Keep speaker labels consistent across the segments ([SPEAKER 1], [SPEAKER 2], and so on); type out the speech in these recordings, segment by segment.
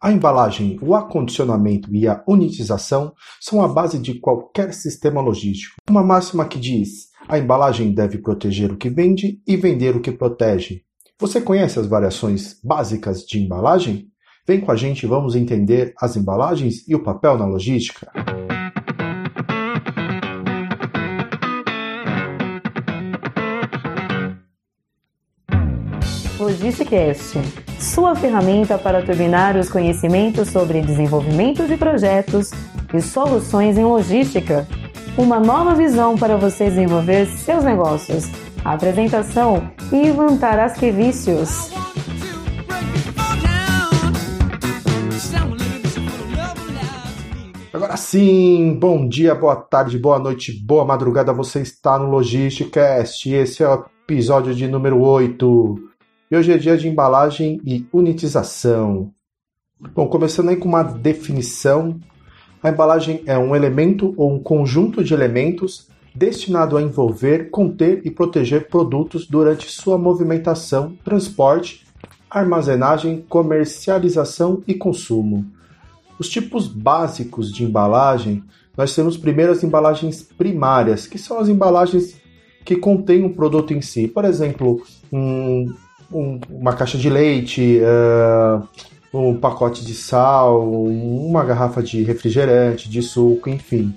[SPEAKER 1] A embalagem, o acondicionamento e a unitização são a base de qualquer sistema logístico. Uma máxima que diz: a embalagem deve proteger o que vende e vender o que protege. Você conhece as variações básicas de embalagem? Vem com a gente, vamos entender as embalagens e o papel na logística.
[SPEAKER 2] Logisticast, sua ferramenta para turbinar os conhecimentos sobre desenvolvimento de projetos e soluções em logística. Uma nova visão para você desenvolver seus negócios. apresentação Ivan Tarasquevicius.
[SPEAKER 1] Agora sim, bom dia, boa tarde, boa noite, boa madrugada. Você está no Logisticast. Esse é o episódio de número 8. E hoje é dia de embalagem e unitização. Bom, começando aí com uma definição. A embalagem é um elemento ou um conjunto de elementos destinado a envolver, conter e proteger produtos durante sua movimentação, transporte, armazenagem, comercialização e consumo. Os tipos básicos de embalagem, nós temos primeiro as embalagens primárias, que são as embalagens que contêm o produto em si. Por exemplo, um, um, uma caixa de leite, uh, um pacote de sal, uma garrafa de refrigerante, de suco, enfim.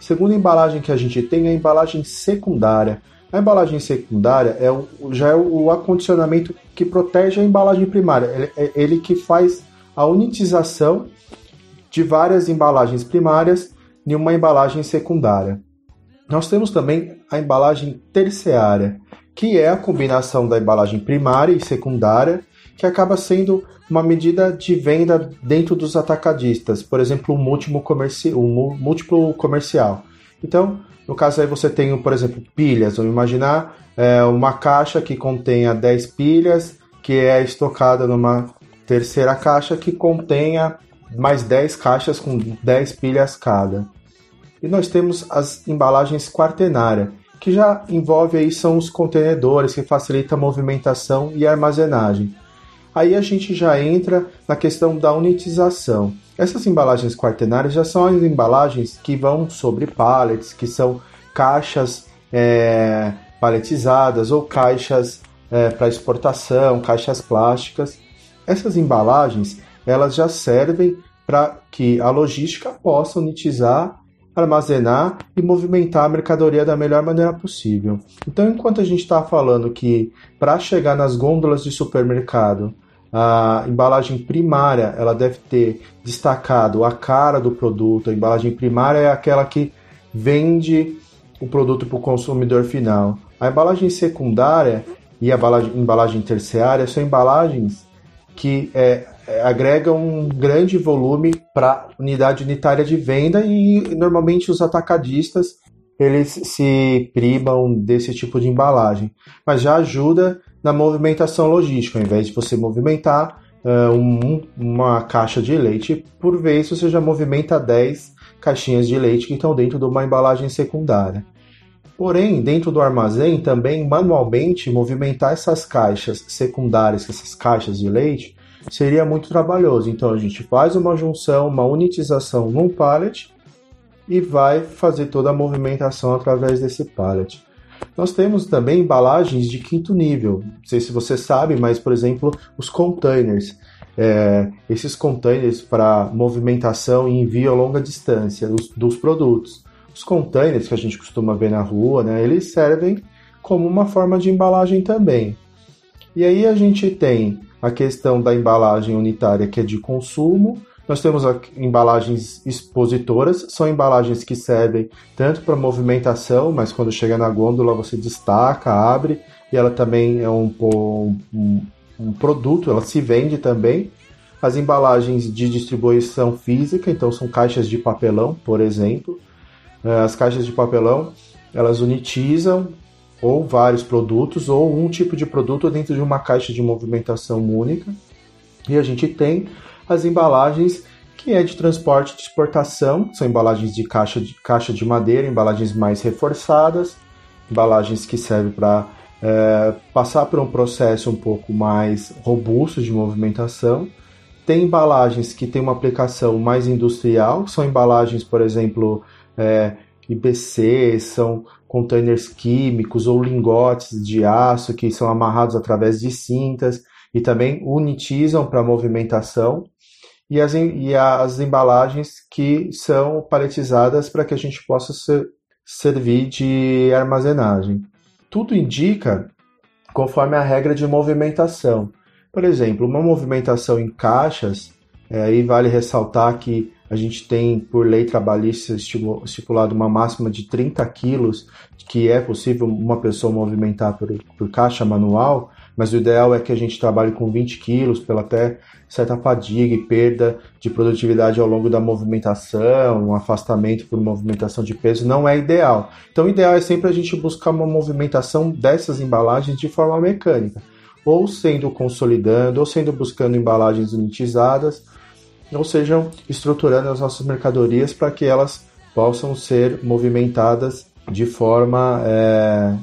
[SPEAKER 1] Segunda embalagem que a gente tem é a embalagem secundária. A embalagem secundária é o, já é o acondicionamento que protege a embalagem primária. Ele, é ele que faz a unitização de várias embalagens primárias em uma embalagem secundária. Nós temos também a embalagem terciária, que é a combinação da embalagem primária e secundária, que acaba sendo uma medida de venda dentro dos atacadistas, por exemplo, o múltiplo, comerci um múltiplo comercial. Então, no caso aí você tem, por exemplo, pilhas. Vamos imaginar é, uma caixa que contenha 10 pilhas, que é estocada numa terceira caixa que contenha mais 10 caixas com 10 pilhas cada. E nós temos as embalagens quaternárias, que já envolve aí são os contenedores que facilita a movimentação e a armazenagem. Aí a gente já entra na questão da unitização. Essas embalagens quaternárias já são as embalagens que vão sobre pallets, que são caixas é, paletizadas ou caixas é, para exportação, caixas plásticas. Essas embalagens elas já servem para que a logística possa unitizar armazenar e movimentar a mercadoria da melhor maneira possível. Então, enquanto a gente está falando que para chegar nas gôndolas de supermercado, a embalagem primária ela deve ter destacado a cara do produto. A embalagem primária é aquela que vende o produto para o consumidor final. A embalagem secundária e a embalagem, terciária são embalagens que é, é, agrega um grande volume para unidade unitária de venda e normalmente os atacadistas eles se pribam desse tipo de embalagem, mas já ajuda na movimentação logística. Ao invés de você movimentar uh, um, uma caixa de leite por vez, você já movimenta 10 caixinhas de leite que estão dentro de uma embalagem secundária. Porém, dentro do armazém, também manualmente movimentar essas caixas secundárias, essas caixas de leite, seria muito trabalhoso. Então a gente faz uma junção, uma unitização num pallet e vai fazer toda a movimentação através desse pallet. Nós temos também embalagens de quinto nível. Não sei se você sabe, mas por exemplo, os containers. É, esses containers para movimentação e envio a longa distância dos, dos, produtos. Os containers que a gente costuma ver na rua, né, eles servem como uma forma de embalagem também. E aí a gente tem a questão da embalagem unitária, que é de consumo. Nós temos embalagens expositoras, são embalagens que servem tanto para movimentação, mas quando chega na gôndola você destaca, abre, e ela também é um, um, um produto, ela se vende também. As embalagens de distribuição física, então são caixas de papelão, por exemplo. Eh, as caixas de papelão, elas unitizam ou vários produtos, ou um tipo de produto dentro de uma caixa de movimentação única. E a gente tem as embalagens que é de transporte de exportação, são embalagens de caixa de, caixa de madeira, embalagens mais reforçadas, embalagens que servem para é, passar por um processo um pouco mais robusto de movimentação. tem embalagens que têm uma aplicação mais industrial, são embalagens, por exemplo, é, IBC, são containers químicos ou lingotes de aço que são amarrados através de cintas e também unitizam para movimentação. E as, e as embalagens que são paletizadas para que a gente possa ser, servir de armazenagem. Tudo indica conforme a regra de movimentação. Por exemplo, uma movimentação em caixas, é, aí vale ressaltar que a gente tem, por lei trabalhista, estipulado uma máxima de 30 quilos, que é possível uma pessoa movimentar por, por caixa manual, mas o ideal é que a gente trabalhe com 20 quilos, pela até certa fadiga e perda de produtividade ao longo da movimentação, um afastamento por movimentação de peso, não é ideal. Então, o ideal é sempre a gente buscar uma movimentação dessas embalagens de forma mecânica ou sendo consolidando, ou sendo buscando embalagens unitizadas, ou sejam estruturando as nossas mercadorias para que elas possam ser movimentadas de forma é,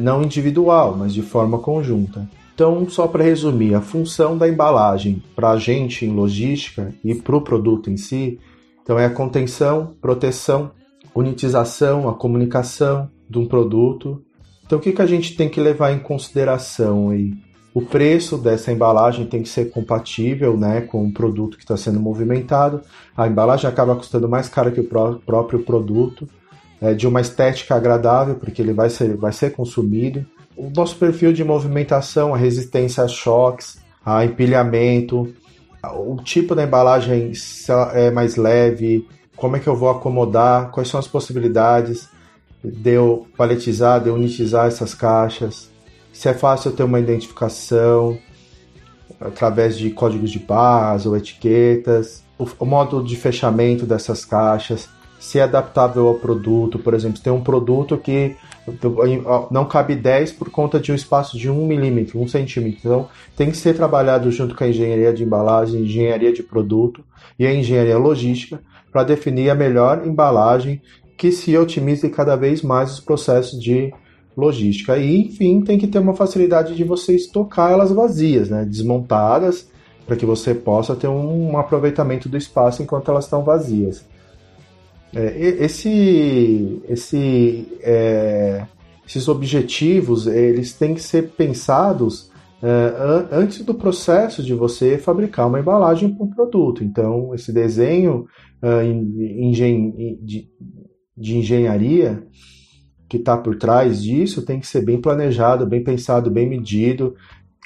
[SPEAKER 1] não individual, mas de forma conjunta. Então, só para resumir, a função da embalagem para a gente em logística e para o produto em si, então é a contenção, proteção, unitização, a comunicação de um produto então, o que, que a gente tem que levar em consideração aí? O preço dessa embalagem tem que ser compatível né, com o produto que está sendo movimentado. A embalagem acaba custando mais cara que o pró próprio produto. É, de uma estética agradável, porque ele vai ser, vai ser consumido. O nosso perfil de movimentação, a resistência a choques, a empilhamento, o tipo da embalagem se ela é mais leve, como é que eu vou acomodar, quais são as possibilidades de eu paletizar, de eu unitizar essas caixas, se é fácil ter uma identificação através de códigos de barras ou etiquetas, o, o modo de fechamento dessas caixas, se é adaptável ao produto, por exemplo, tem um produto que não cabe 10 por conta de um espaço de 1 milímetro, 1 centímetro. Então, tem que ser trabalhado junto com a engenharia de embalagem, engenharia de produto e a engenharia logística para definir a melhor embalagem que se otimize cada vez mais os processos de logística. E, enfim, tem que ter uma facilidade de você estocar elas vazias, né? desmontadas, para que você possa ter um aproveitamento do espaço enquanto elas estão vazias. É, esse, esse, é, esses objetivos eles têm que ser pensados é, antes do processo de você fabricar uma embalagem para um produto. Então, esse desenho de, de engenharia que está por trás disso tem que ser bem planejado, bem pensado, bem medido.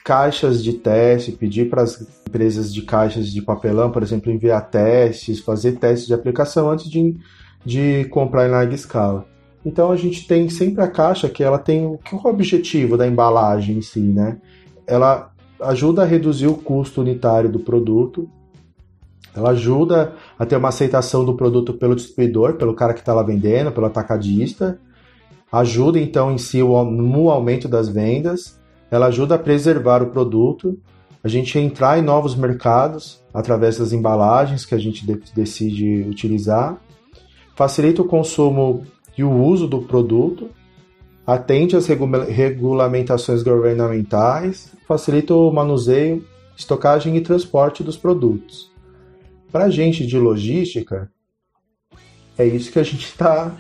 [SPEAKER 1] Caixas de teste, pedir para as empresas de caixas de papelão, por exemplo, enviar testes, fazer testes de aplicação antes de, de comprar em larga escala. Então a gente tem sempre a caixa que ela tem o que é o objetivo da embalagem em si, né? Ela ajuda a reduzir o custo unitário do produto, ela ajuda a ter uma aceitação do produto pelo distribuidor, pelo cara que está lá vendendo, pelo atacadista. Ajuda então em si no aumento das vendas. Ela ajuda a preservar o produto, a gente entrar em novos mercados através das embalagens que a gente decide utilizar. Facilita o consumo e o uso do produto, atende às regulamentações governamentais, facilita o manuseio, estocagem e transporte dos produtos. Para a gente de logística, é isso que a gente está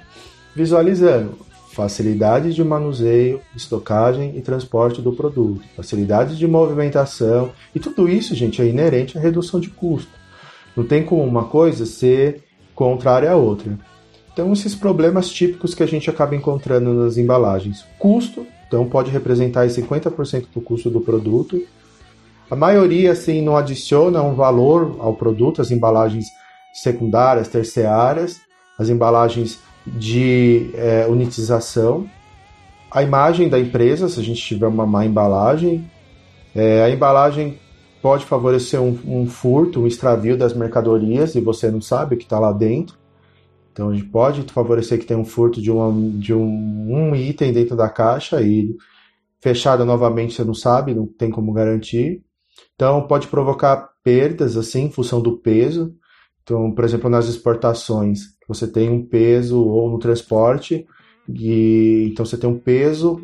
[SPEAKER 1] visualizando. Facilidade de manuseio, estocagem e transporte do produto, facilidade de movimentação e tudo isso, gente, é inerente à redução de custo. Não tem como uma coisa ser contrária à outra. Então, esses problemas típicos que a gente acaba encontrando nas embalagens. Custo, então pode representar 50% do custo do produto, a maioria assim não adiciona um valor ao produto, as embalagens secundárias, terciárias, as embalagens de é, unitização, a imagem da empresa, se a gente tiver uma má embalagem, é, a embalagem pode favorecer um, um, furto, um extravio das mercadorias e você não sabe o que está lá dentro. Então a gente pode favorecer que tenha um furto de, uma, de um, um item dentro da caixa e fechada novamente você não sabe, não tem como garantir. Então, pode provocar perdas, assim, em função do peso. Então, por exemplo, nas exportações, você tem um peso ou no transporte, e então você tem um peso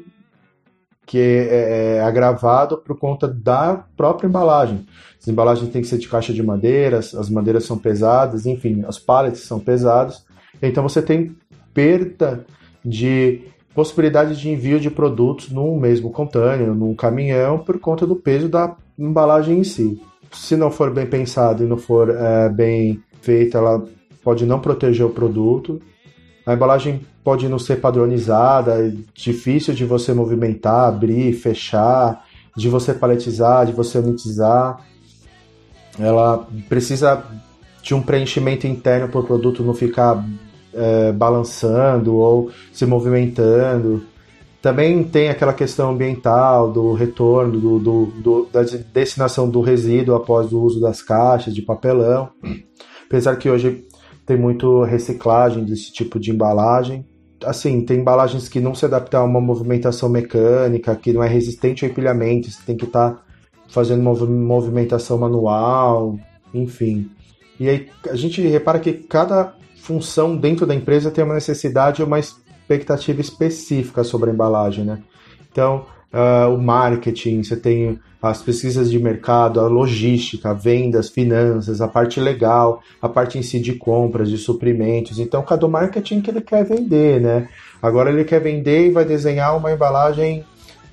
[SPEAKER 1] que é, é agravado por conta da própria embalagem. As embalagens têm que ser de caixa de madeiras, as madeiras são pesadas, enfim, as pallets são pesadas. Então você tem perda de possibilidade de envio de produtos num mesmo container, num caminhão, por conta do peso da embalagem em si. Se não for bem pensado e não for é, bem feita, ela pode não proteger o produto. A embalagem pode não ser padronizada, é difícil de você movimentar, abrir, fechar, de você paletizar, de você unitizar. Ela precisa de um preenchimento interno para o produto não ficar é, balançando ou se movimentando. Também tem aquela questão ambiental do retorno, do, do, do, da destinação do resíduo após o uso das caixas de papelão. Apesar que hoje tem muito reciclagem desse tipo de embalagem. Assim, tem embalagens que não se adaptam a uma movimentação mecânica, que não é resistente ao empilhamento, você tem que estar tá fazendo movimentação manual, enfim. E aí a gente repara que cada função dentro da empresa tem uma necessidade uma expectativa específica sobre a embalagem, né? Então, uh, o marketing, você tem as pesquisas de mercado, a logística, vendas, finanças, a parte legal, a parte em si de compras, de suprimentos. Então, cada marketing que ele quer vender, né? Agora ele quer vender e vai desenhar uma embalagem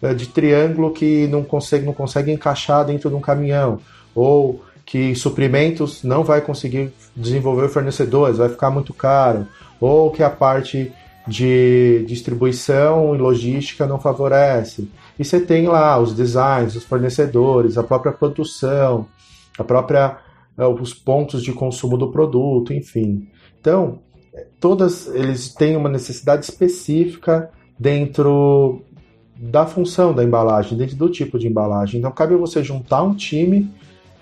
[SPEAKER 1] uh, de triângulo que não consegue, não consegue encaixar dentro de um caminhão. Ou que suprimentos não vai conseguir desenvolver fornecedores, vai ficar muito caro, ou que a parte de distribuição e logística não favorece. E você tem lá os designs, os fornecedores, a própria produção, a própria eh, os pontos de consumo do produto, enfim. Então, todas eles têm uma necessidade específica dentro da função da embalagem, dentro do tipo de embalagem. Então, cabe você juntar um time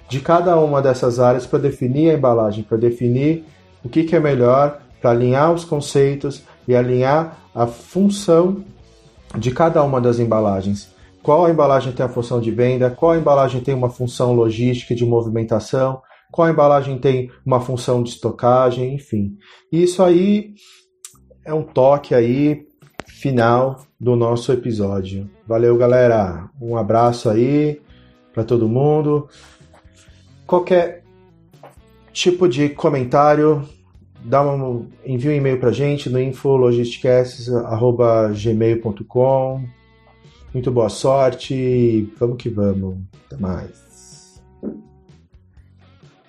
[SPEAKER 1] de cada uma dessas áreas para definir a embalagem, para definir o que, que é melhor, para alinhar os conceitos e alinhar a função de cada uma das embalagens. Qual embalagem tem a função de venda, qual embalagem tem uma função logística de movimentação, qual embalagem tem uma função de estocagem, enfim. Isso aí é um toque aí final do nosso episódio. Valeu, galera. Um abraço aí para todo mundo qualquer tipo de comentário, dá uma, envia um e-mail para a gente no infologisticast.gmail.com. Muito boa sorte, vamos que vamos. Até mais.